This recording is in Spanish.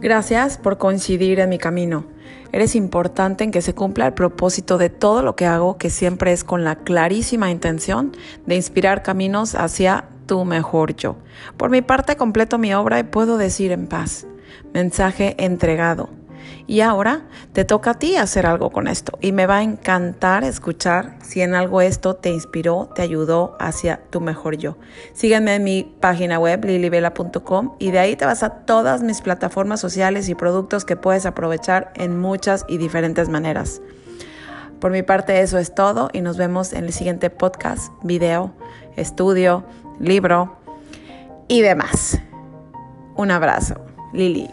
Gracias por coincidir en mi camino. Eres importante en que se cumpla el propósito de todo lo que hago, que siempre es con la clarísima intención de inspirar caminos hacia tu mejor yo. Por mi parte completo mi obra y puedo decir en paz, mensaje entregado y ahora te toca a ti hacer algo con esto. Y me va a encantar escuchar si en algo esto te inspiró, te ayudó hacia tu mejor yo. Sígueme en mi página web lilibela.com y de ahí te vas a todas mis plataformas sociales y productos que puedes aprovechar en muchas y diferentes maneras. Por mi parte eso es todo y nos vemos en el siguiente podcast, video, estudio, libro y demás. Un abrazo, Lili.